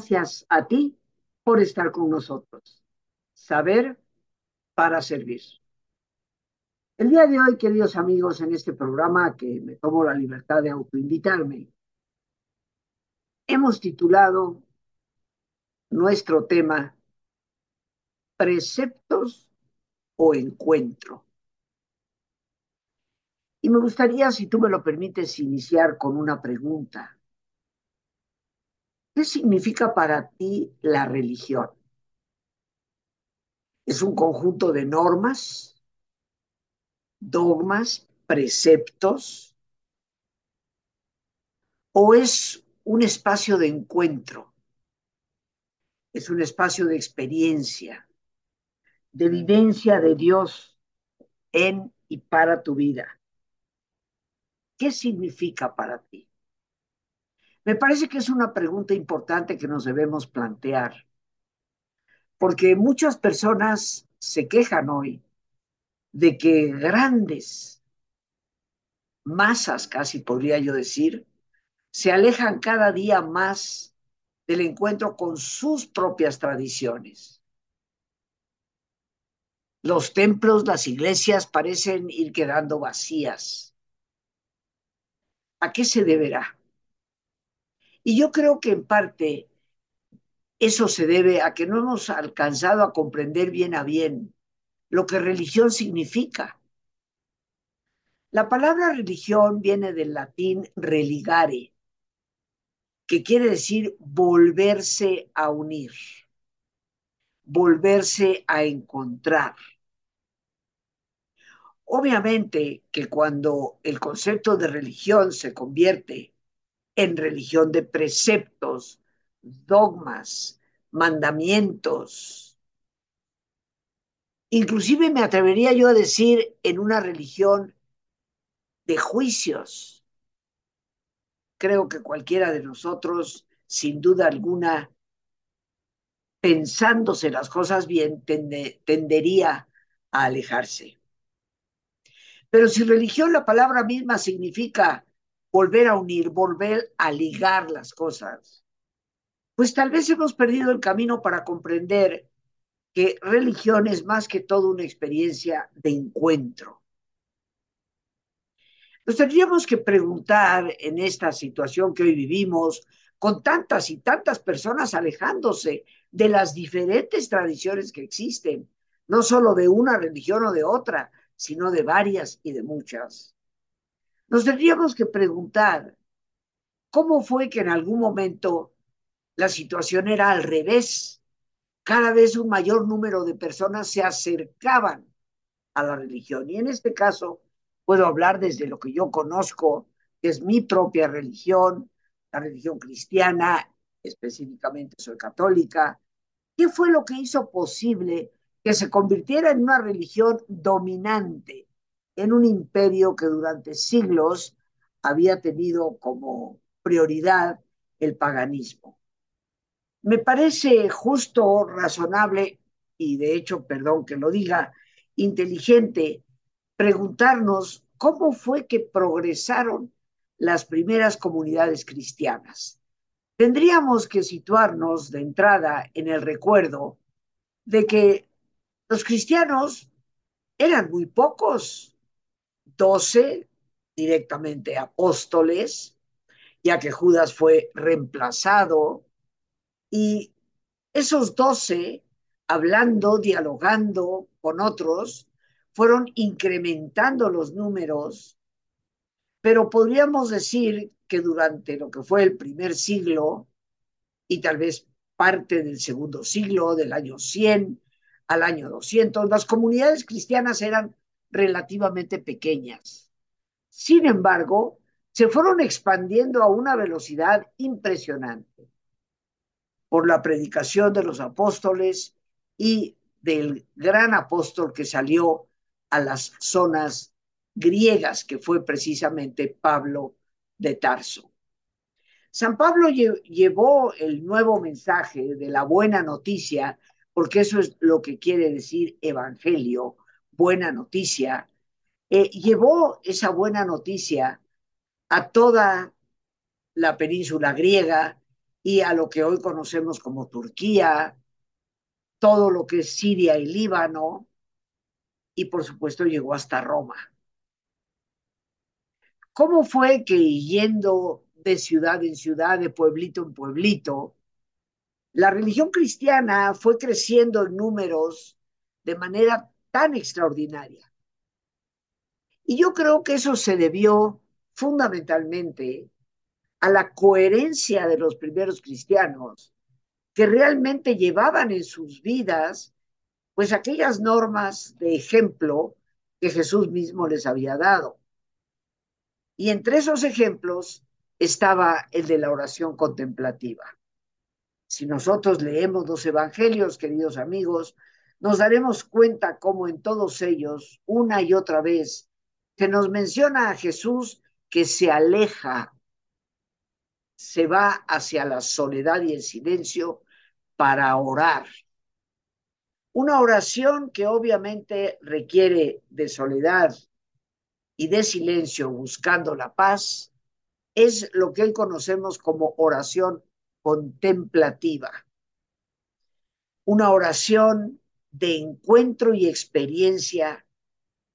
Gracias a ti por estar con nosotros. Saber para servir. El día de hoy, queridos amigos, en este programa que me tomo la libertad de autoinvitarme, hemos titulado nuestro tema Preceptos o Encuentro. Y me gustaría, si tú me lo permites, iniciar con una pregunta. ¿Qué significa para ti la religión? ¿Es un conjunto de normas, dogmas, preceptos? ¿O es un espacio de encuentro? Es un espacio de experiencia, de vivencia de Dios en y para tu vida. ¿Qué significa para ti? Me parece que es una pregunta importante que nos debemos plantear, porque muchas personas se quejan hoy de que grandes masas, casi podría yo decir, se alejan cada día más del encuentro con sus propias tradiciones. Los templos, las iglesias parecen ir quedando vacías. ¿A qué se deberá? Y yo creo que en parte eso se debe a que no hemos alcanzado a comprender bien a bien lo que religión significa. La palabra religión viene del latín religare, que quiere decir volverse a unir, volverse a encontrar. Obviamente que cuando el concepto de religión se convierte en religión de preceptos, dogmas, mandamientos. Inclusive me atrevería yo a decir en una religión de juicios. Creo que cualquiera de nosotros, sin duda alguna, pensándose las cosas bien, tendería a alejarse. Pero si religión, la palabra misma significa volver a unir, volver a ligar las cosas, pues tal vez hemos perdido el camino para comprender que religión es más que todo una experiencia de encuentro. Nos tendríamos que preguntar en esta situación que hoy vivimos, con tantas y tantas personas alejándose de las diferentes tradiciones que existen, no solo de una religión o de otra, sino de varias y de muchas. Nos tendríamos que preguntar cómo fue que en algún momento la situación era al revés. Cada vez un mayor número de personas se acercaban a la religión. Y en este caso puedo hablar desde lo que yo conozco, que es mi propia religión, la religión cristiana, específicamente soy católica. ¿Qué fue lo que hizo posible que se convirtiera en una religión dominante en un imperio que durante siglos había tenido como prioridad el paganismo. Me parece justo, razonable y de hecho, perdón que lo diga, inteligente preguntarnos cómo fue que progresaron las primeras comunidades cristianas. Tendríamos que situarnos de entrada en el recuerdo de que los cristianos eran muy pocos, doce directamente apóstoles, ya que Judas fue reemplazado, y esos doce, hablando, dialogando con otros, fueron incrementando los números, pero podríamos decir que durante lo que fue el primer siglo y tal vez parte del segundo siglo, del año 100 al año 200, las comunidades cristianas eran relativamente pequeñas. Sin embargo, se fueron expandiendo a una velocidad impresionante por la predicación de los apóstoles y del gran apóstol que salió a las zonas griegas, que fue precisamente Pablo de Tarso. San Pablo llevó el nuevo mensaje de la buena noticia, porque eso es lo que quiere decir evangelio, buena noticia, eh, llevó esa buena noticia a toda la península griega y a lo que hoy conocemos como Turquía, todo lo que es Siria y Líbano, y por supuesto llegó hasta Roma. ¿Cómo fue que yendo de ciudad en ciudad, de pueblito en pueblito, la religión cristiana fue creciendo en números de manera tan extraordinaria? Y yo creo que eso se debió fundamentalmente a la coherencia de los primeros cristianos que realmente llevaban en sus vidas pues aquellas normas de ejemplo que Jesús mismo les había dado. Y entre esos ejemplos estaba el de la oración contemplativa. Si nosotros leemos los evangelios, queridos amigos, nos daremos cuenta cómo en todos ellos, una y otra vez, se nos menciona a Jesús que se aleja, se va hacia la soledad y el silencio para orar. Una oración que obviamente requiere de soledad, y de silencio buscando la paz es lo que hoy conocemos como oración contemplativa. Una oración de encuentro y experiencia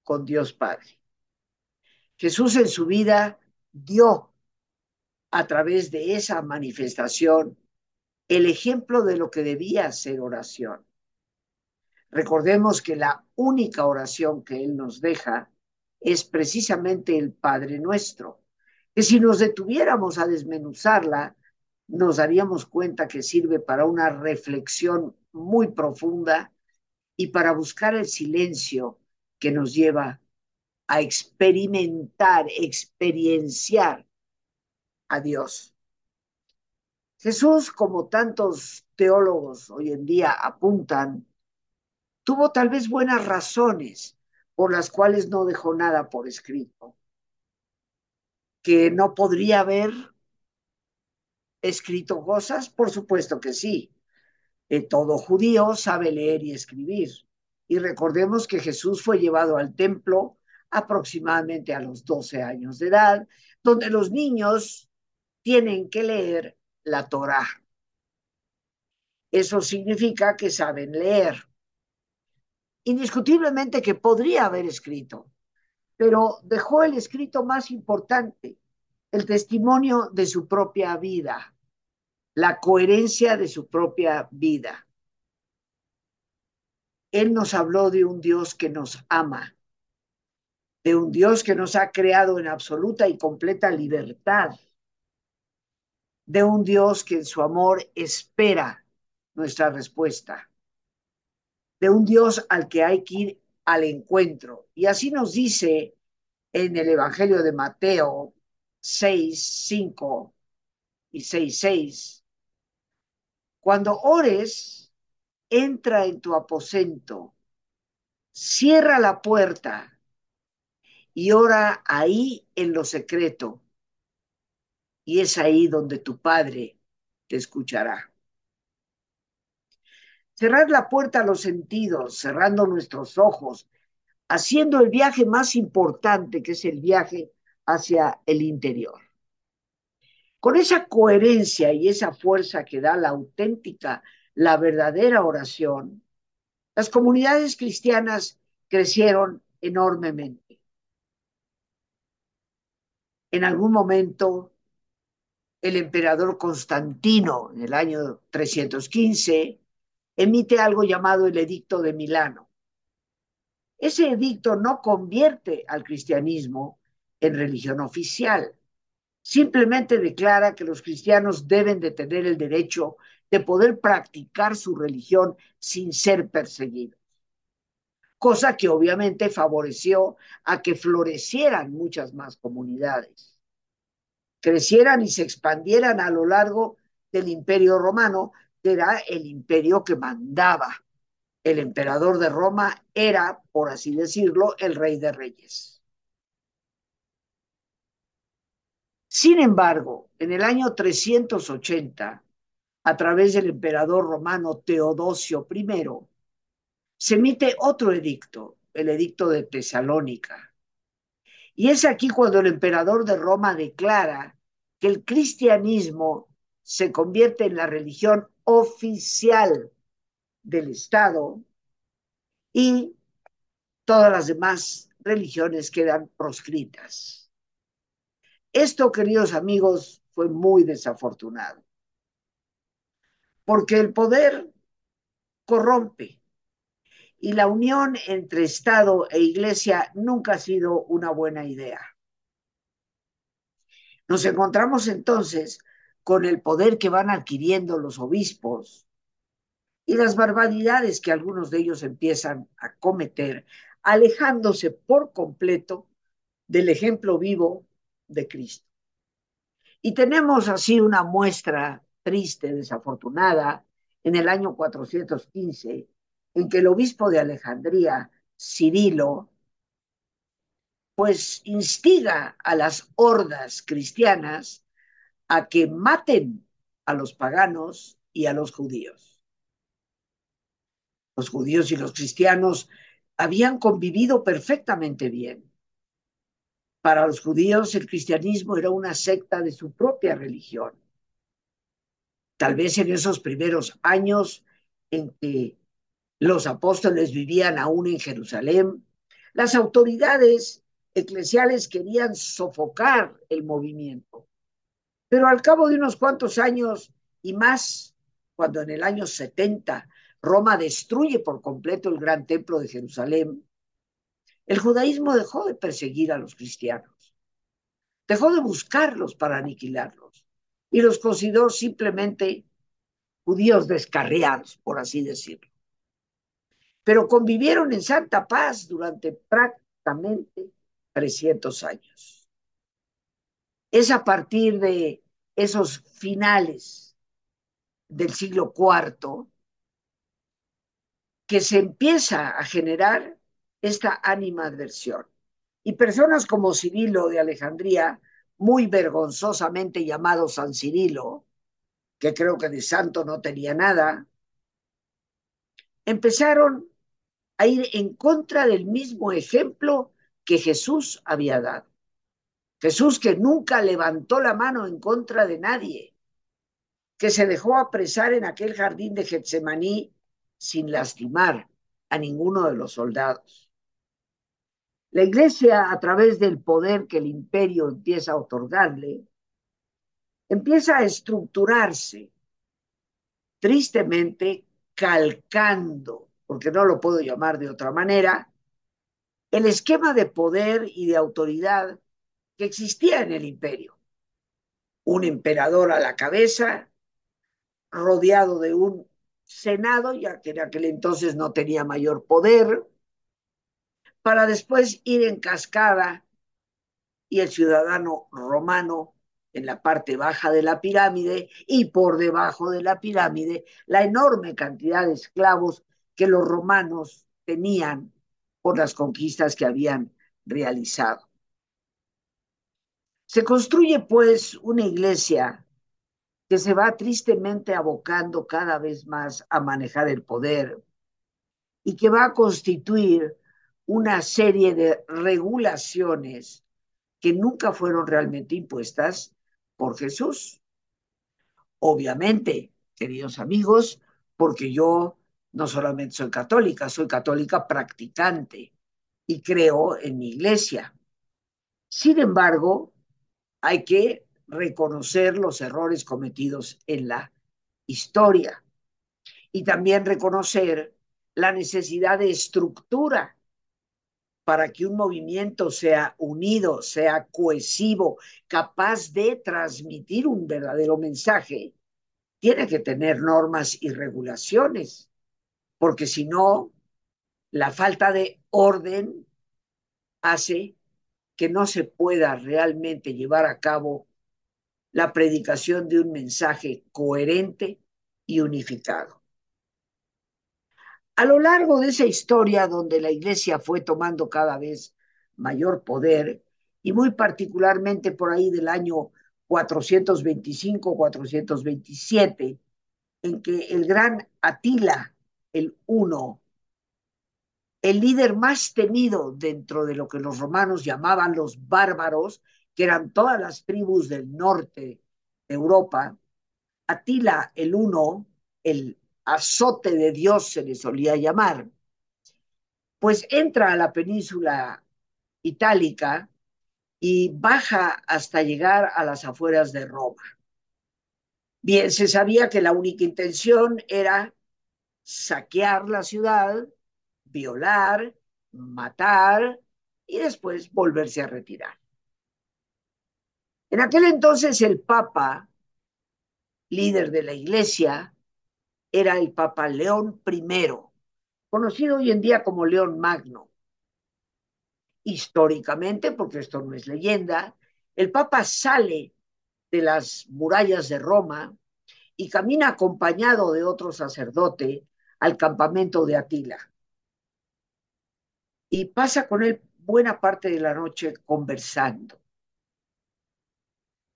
con Dios Padre. Jesús en su vida dio a través de esa manifestación el ejemplo de lo que debía ser oración. Recordemos que la única oración que Él nos deja es precisamente el Padre nuestro, que si nos detuviéramos a desmenuzarla, nos daríamos cuenta que sirve para una reflexión muy profunda y para buscar el silencio que nos lleva a experimentar, experienciar a Dios. Jesús, como tantos teólogos hoy en día apuntan, tuvo tal vez buenas razones por las cuales no dejó nada por escrito. ¿Que no podría haber escrito cosas? Por supuesto que sí. Eh, todo judío sabe leer y escribir. Y recordemos que Jesús fue llevado al templo aproximadamente a los 12 años de edad, donde los niños tienen que leer la Torah. Eso significa que saben leer indiscutiblemente que podría haber escrito, pero dejó el escrito más importante, el testimonio de su propia vida, la coherencia de su propia vida. Él nos habló de un Dios que nos ama, de un Dios que nos ha creado en absoluta y completa libertad, de un Dios que en su amor espera nuestra respuesta de un Dios al que hay que ir al encuentro. Y así nos dice en el Evangelio de Mateo 6, 5 y 6, 6. Cuando ores, entra en tu aposento, cierra la puerta y ora ahí en lo secreto. Y es ahí donde tu Padre te escuchará. Cerrar la puerta a los sentidos, cerrando nuestros ojos, haciendo el viaje más importante, que es el viaje hacia el interior. Con esa coherencia y esa fuerza que da la auténtica, la verdadera oración, las comunidades cristianas crecieron enormemente. En algún momento, el emperador Constantino, en el año 315, emite algo llamado el Edicto de Milano. Ese edicto no convierte al cristianismo en religión oficial, simplemente declara que los cristianos deben de tener el derecho de poder practicar su religión sin ser perseguidos, cosa que obviamente favoreció a que florecieran muchas más comunidades, crecieran y se expandieran a lo largo del imperio romano, era el imperio que mandaba. El emperador de Roma era, por así decirlo, el rey de reyes. Sin embargo, en el año 380, a través del emperador romano Teodosio I, se emite otro edicto, el edicto de Tesalónica. Y es aquí cuando el emperador de Roma declara que el cristianismo se convierte en la religión oficial del Estado y todas las demás religiones quedan proscritas. Esto, queridos amigos, fue muy desafortunado, porque el poder corrompe y la unión entre Estado e Iglesia nunca ha sido una buena idea. Nos encontramos entonces con el poder que van adquiriendo los obispos y las barbaridades que algunos de ellos empiezan a cometer, alejándose por completo del ejemplo vivo de Cristo. Y tenemos así una muestra triste, desafortunada, en el año 415, en que el obispo de Alejandría, Cirilo, pues instiga a las hordas cristianas a que maten a los paganos y a los judíos. Los judíos y los cristianos habían convivido perfectamente bien. Para los judíos el cristianismo era una secta de su propia religión. Tal vez en esos primeros años en que los apóstoles vivían aún en Jerusalén, las autoridades eclesiales querían sofocar el movimiento. Pero al cabo de unos cuantos años y más, cuando en el año 70 Roma destruye por completo el gran templo de Jerusalén, el judaísmo dejó de perseguir a los cristianos, dejó de buscarlos para aniquilarlos y los consideró simplemente judíos descarriados, por así decirlo. Pero convivieron en santa paz durante prácticamente 300 años. Es a partir de esos finales del siglo IV que se empieza a generar esta animadversión. Y personas como Cirilo de Alejandría, muy vergonzosamente llamado San Cirilo, que creo que de santo no tenía nada, empezaron a ir en contra del mismo ejemplo que Jesús había dado. Jesús que nunca levantó la mano en contra de nadie, que se dejó apresar en aquel jardín de Getsemaní sin lastimar a ninguno de los soldados. La iglesia, a través del poder que el imperio empieza a otorgarle, empieza a estructurarse, tristemente calcando, porque no lo puedo llamar de otra manera, el esquema de poder y de autoridad que existía en el imperio. Un emperador a la cabeza, rodeado de un senado, ya que en aquel entonces no tenía mayor poder, para después ir en cascada y el ciudadano romano en la parte baja de la pirámide y por debajo de la pirámide la enorme cantidad de esclavos que los romanos tenían por las conquistas que habían realizado. Se construye pues una iglesia que se va tristemente abocando cada vez más a manejar el poder y que va a constituir una serie de regulaciones que nunca fueron realmente impuestas por Jesús. Obviamente, queridos amigos, porque yo no solamente soy católica, soy católica practicante y creo en mi iglesia. Sin embargo, hay que reconocer los errores cometidos en la historia y también reconocer la necesidad de estructura para que un movimiento sea unido, sea cohesivo, capaz de transmitir un verdadero mensaje, tiene que tener normas y regulaciones porque si no, la falta de orden hace que no se pueda realmente llevar a cabo la predicación de un mensaje coherente y unificado. A lo largo de esa historia donde la iglesia fue tomando cada vez mayor poder, y muy particularmente por ahí del año 425-427, en que el gran Atila el uno, el líder más temido dentro de lo que los romanos llamaban los bárbaros, que eran todas las tribus del norte de Europa, Atila el Uno, el azote de Dios se le solía llamar, pues entra a la península itálica y baja hasta llegar a las afueras de Roma. Bien, se sabía que la única intención era saquear la ciudad, violar, matar y después volverse a retirar. En aquel entonces el Papa, líder de la Iglesia, era el Papa León I, conocido hoy en día como León Magno. Históricamente, porque esto no es leyenda, el Papa sale de las murallas de Roma y camina acompañado de otro sacerdote al campamento de Atila. Y pasa con él buena parte de la noche conversando.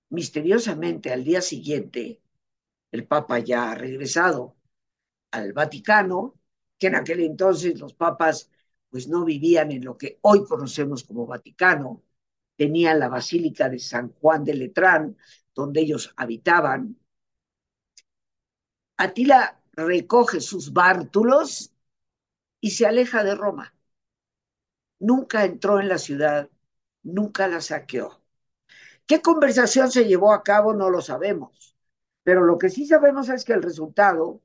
Misteriosamente, al día siguiente, el Papa ya ha regresado al Vaticano, que en aquel entonces los papas pues no vivían en lo que hoy conocemos como Vaticano, tenían la Basílica de San Juan de Letrán, donde ellos habitaban. Atila recoge sus bártulos y se aleja de Roma. Nunca entró en la ciudad, nunca la saqueó. ¿Qué conversación se llevó a cabo? No lo sabemos. Pero lo que sí sabemos es que el resultado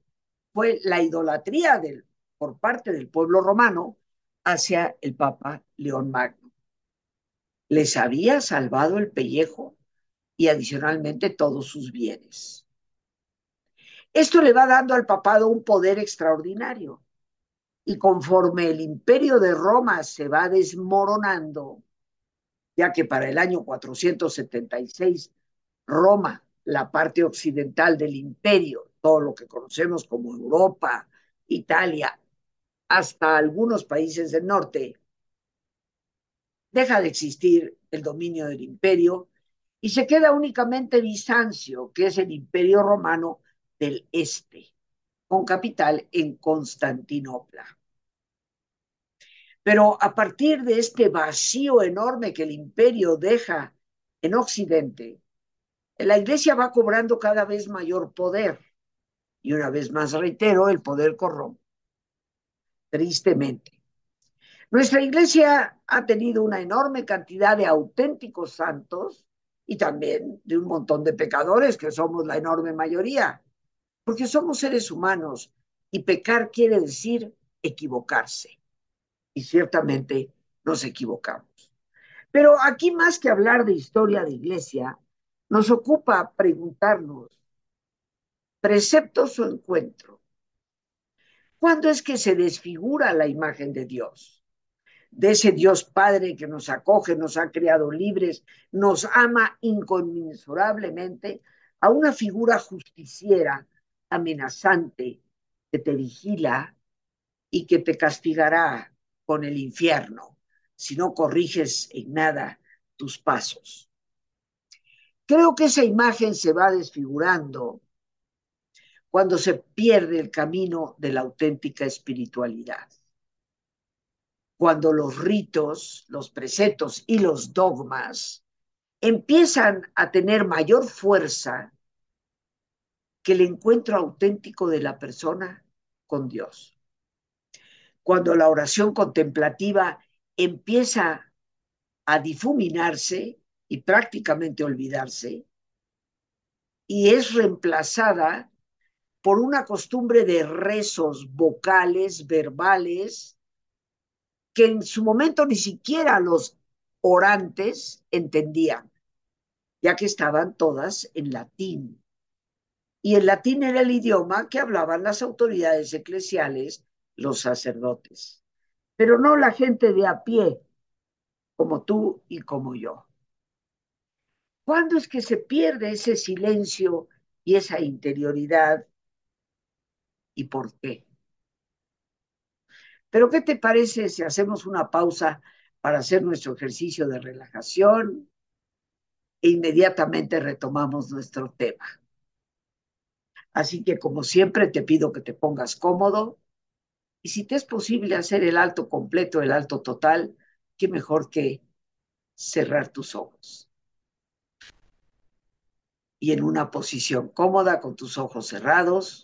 fue la idolatría del, por parte del pueblo romano hacia el Papa León Magno. Les había salvado el pellejo y adicionalmente todos sus bienes. Esto le va dando al papado un poder extraordinario. Y conforme el imperio de Roma se va desmoronando, ya que para el año 476 Roma, la parte occidental del imperio, todo lo que conocemos como Europa, Italia, hasta algunos países del norte, deja de existir el dominio del imperio y se queda únicamente Bizancio, que es el imperio romano del este, con capital en Constantinopla. Pero a partir de este vacío enorme que el imperio deja en Occidente, la iglesia va cobrando cada vez mayor poder. Y una vez más reitero, el poder corrompe. Tristemente. Nuestra iglesia ha tenido una enorme cantidad de auténticos santos y también de un montón de pecadores, que somos la enorme mayoría, porque somos seres humanos y pecar quiere decir equivocarse. Y ciertamente nos equivocamos. Pero aquí más que hablar de historia de iglesia, nos ocupa preguntarnos, preceptos o encuentro, ¿cuándo es que se desfigura la imagen de Dios? de ese Dios Padre que nos acoge, nos ha creado libres, nos ama inconmensurablemente, a una figura justiciera, amenazante, que te vigila y que te castigará con el infierno si no corriges en nada tus pasos. Creo que esa imagen se va desfigurando cuando se pierde el camino de la auténtica espiritualidad cuando los ritos, los preceptos y los dogmas empiezan a tener mayor fuerza que el encuentro auténtico de la persona con Dios. Cuando la oración contemplativa empieza a difuminarse y prácticamente olvidarse, y es reemplazada por una costumbre de rezos vocales, verbales, que en su momento ni siquiera los orantes entendían, ya que estaban todas en latín. Y el latín era el idioma que hablaban las autoridades eclesiales, los sacerdotes, pero no la gente de a pie, como tú y como yo. ¿Cuándo es que se pierde ese silencio y esa interioridad? ¿Y por qué? Pero ¿qué te parece si hacemos una pausa para hacer nuestro ejercicio de relajación e inmediatamente retomamos nuestro tema? Así que como siempre te pido que te pongas cómodo y si te es posible hacer el alto completo, el alto total, qué mejor que cerrar tus ojos. Y en una posición cómoda con tus ojos cerrados,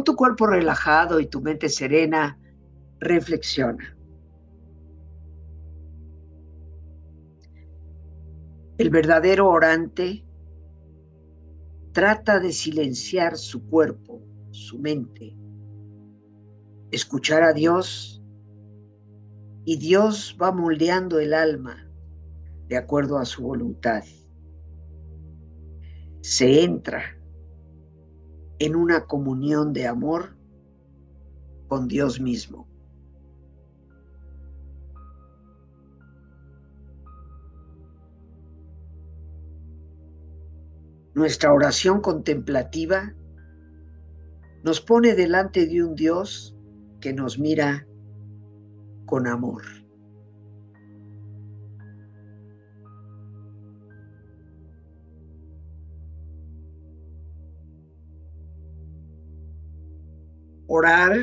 Con tu cuerpo relajado y tu mente serena, reflexiona. El verdadero orante trata de silenciar su cuerpo, su mente, escuchar a Dios y Dios va moldeando el alma de acuerdo a su voluntad. Se entra en una comunión de amor con Dios mismo. Nuestra oración contemplativa nos pone delante de un Dios que nos mira con amor. Orar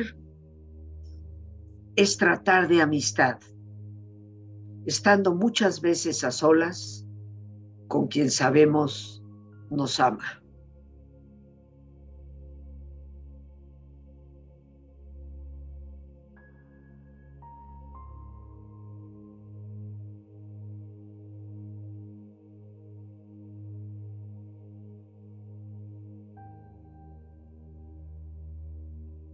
es tratar de amistad, estando muchas veces a solas con quien sabemos nos ama.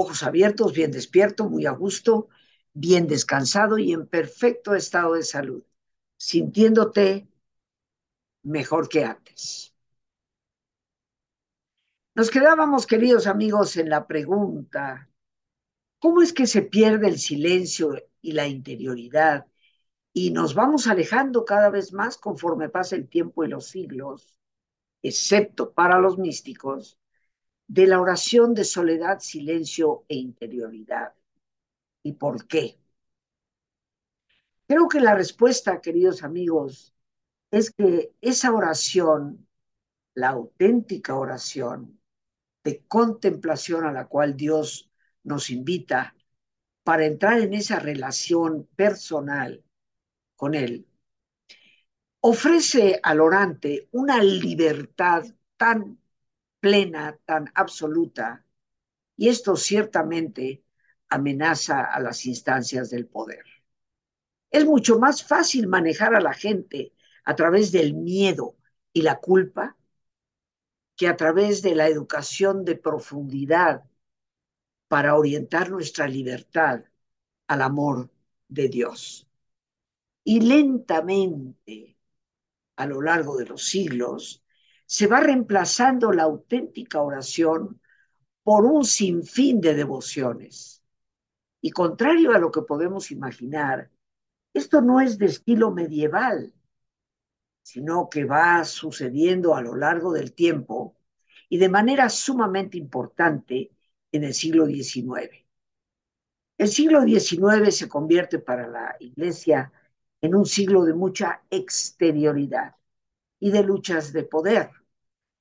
Ojos abiertos, bien despierto, muy a gusto, bien descansado y en perfecto estado de salud, sintiéndote mejor que antes. Nos quedábamos, queridos amigos, en la pregunta, ¿cómo es que se pierde el silencio y la interioridad y nos vamos alejando cada vez más conforme pasa el tiempo y los siglos, excepto para los místicos, de la oración de soledad, silencio e interioridad? ¿Y por qué? Creo que la respuesta, queridos amigos, es que esa oración, la auténtica oración, de contemplación a la cual Dios nos invita para entrar en esa relación personal con Él, ofrece al orante una libertad tan plena, tan absoluta, y esto ciertamente amenaza a las instancias del poder. Es mucho más fácil manejar a la gente a través del miedo y la culpa que a través de la educación de profundidad para orientar nuestra libertad al amor de Dios. Y lentamente, a lo largo de los siglos, se va reemplazando la auténtica oración por un sinfín de devociones. Y contrario a lo que podemos imaginar, esto no es de estilo medieval, sino que va sucediendo a lo largo del tiempo y de manera sumamente importante en el siglo XIX. El siglo XIX se convierte para la Iglesia en un siglo de mucha exterioridad y de luchas de poder.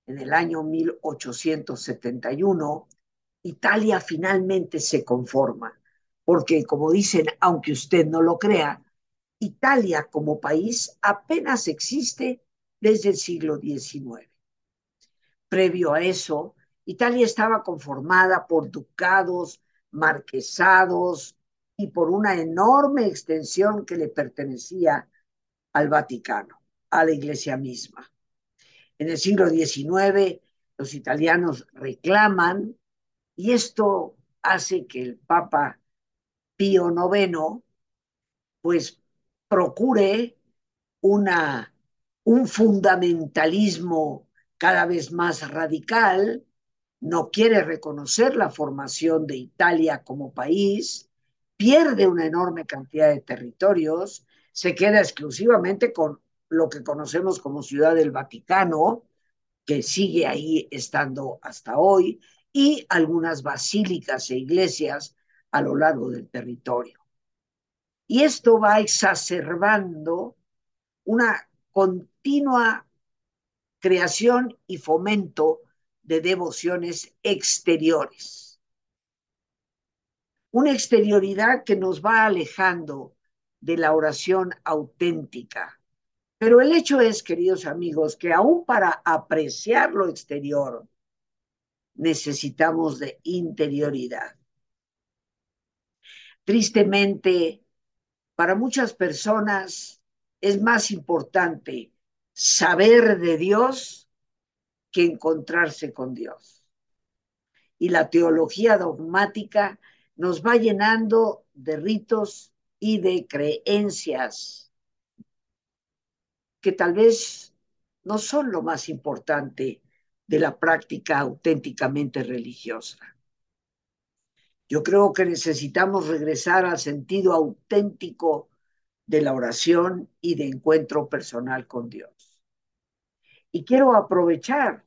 En el año 1871, Italia finalmente se conforma, porque como dicen, aunque usted no lo crea, Italia como país apenas existe desde el siglo XIX. Previo a eso, Italia estaba conformada por ducados, marquesados y por una enorme extensión que le pertenecía al Vaticano, a la iglesia misma. En el siglo XIX, los italianos reclaman y esto hace que el Papa Pío IX pues procure una, un fundamentalismo cada vez más radical, no quiere reconocer la formación de Italia como país, pierde una enorme cantidad de territorios, se queda exclusivamente con lo que conocemos como Ciudad del Vaticano, que sigue ahí estando hasta hoy, y algunas basílicas e iglesias a lo largo del territorio. Y esto va exacerbando una continua creación y fomento de devociones exteriores. Una exterioridad que nos va alejando de la oración auténtica. Pero el hecho es, queridos amigos, que aún para apreciar lo exterior necesitamos de interioridad. Tristemente, para muchas personas es más importante saber de Dios que encontrarse con Dios. Y la teología dogmática nos va llenando de ritos y de creencias que tal vez no son lo más importante de la práctica auténticamente religiosa. Yo creo que necesitamos regresar al sentido auténtico de la oración y de encuentro personal con Dios. Y quiero aprovechar,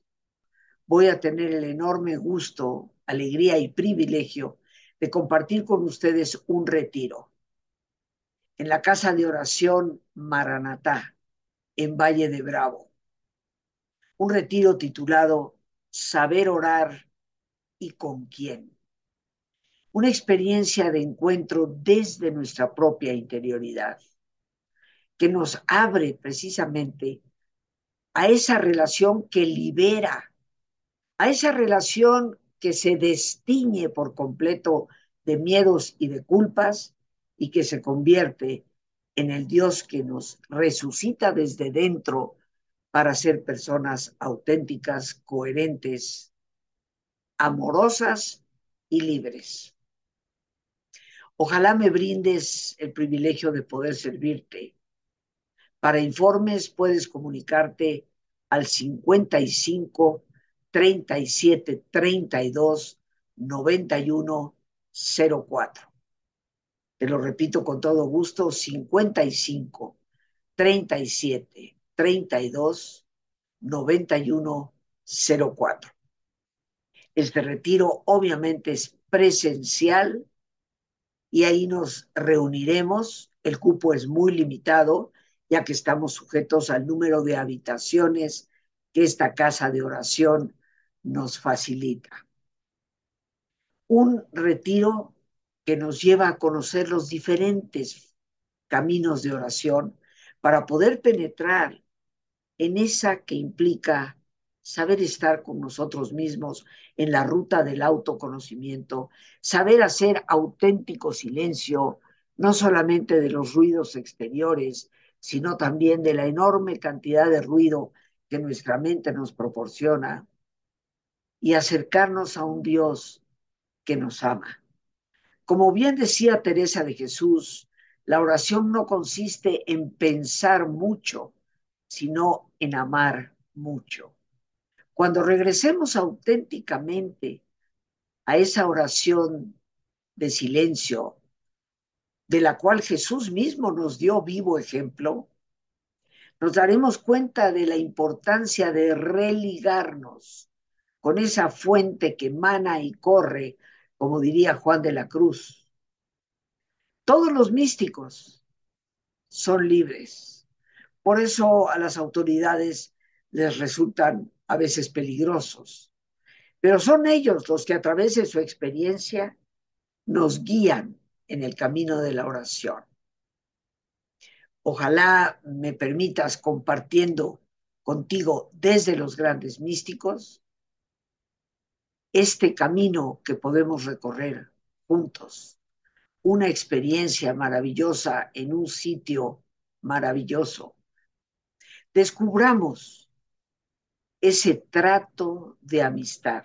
voy a tener el enorme gusto, alegría y privilegio de compartir con ustedes un retiro en la casa de oración Maranatá, en Valle de Bravo. Un retiro titulado Saber orar y con quién una experiencia de encuentro desde nuestra propia interioridad, que nos abre precisamente a esa relación que libera, a esa relación que se destiñe por completo de miedos y de culpas y que se convierte en el Dios que nos resucita desde dentro para ser personas auténticas, coherentes, amorosas y libres. Ojalá me brindes el privilegio de poder servirte. Para informes puedes comunicarte al 55 37 32 91 04. Te lo repito con todo gusto, 55 37 32 91 04. Este retiro obviamente es presencial y ahí nos reuniremos. El cupo es muy limitado, ya que estamos sujetos al número de habitaciones que esta casa de oración nos facilita. Un retiro que nos lleva a conocer los diferentes caminos de oración para poder penetrar en esa que implica saber estar con nosotros mismos en la ruta del autoconocimiento, saber hacer auténtico silencio, no solamente de los ruidos exteriores, sino también de la enorme cantidad de ruido que nuestra mente nos proporciona, y acercarnos a un Dios que nos ama. Como bien decía Teresa de Jesús, la oración no consiste en pensar mucho, sino en amar mucho. Cuando regresemos auténticamente a esa oración de silencio, de la cual Jesús mismo nos dio vivo ejemplo, nos daremos cuenta de la importancia de religarnos con esa fuente que emana y corre, como diría Juan de la Cruz. Todos los místicos son libres. Por eso a las autoridades les resultan a veces peligrosos, pero son ellos los que a través de su experiencia nos guían en el camino de la oración. Ojalá me permitas compartiendo contigo desde los grandes místicos este camino que podemos recorrer juntos, una experiencia maravillosa en un sitio maravilloso. Descubramos ese trato de amistad,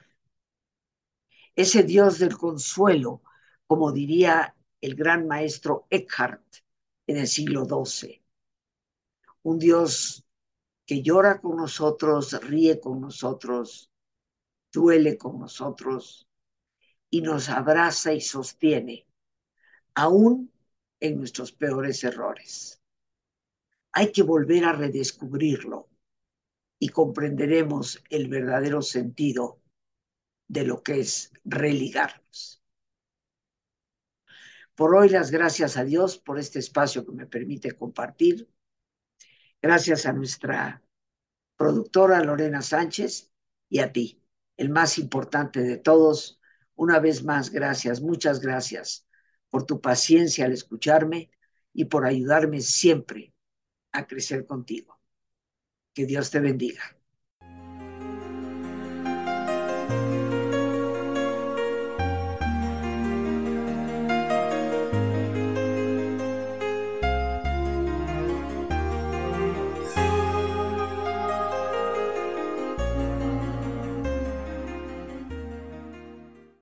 ese Dios del consuelo, como diría el gran maestro Eckhart en el siglo XII. Un Dios que llora con nosotros, ríe con nosotros, duele con nosotros y nos abraza y sostiene, aún en nuestros peores errores. Hay que volver a redescubrirlo y comprenderemos el verdadero sentido de lo que es religarnos. Por hoy las gracias a Dios por este espacio que me permite compartir. Gracias a nuestra productora Lorena Sánchez y a ti, el más importante de todos. Una vez más, gracias, muchas gracias por tu paciencia al escucharme y por ayudarme siempre a crecer contigo. Que Dios te bendiga.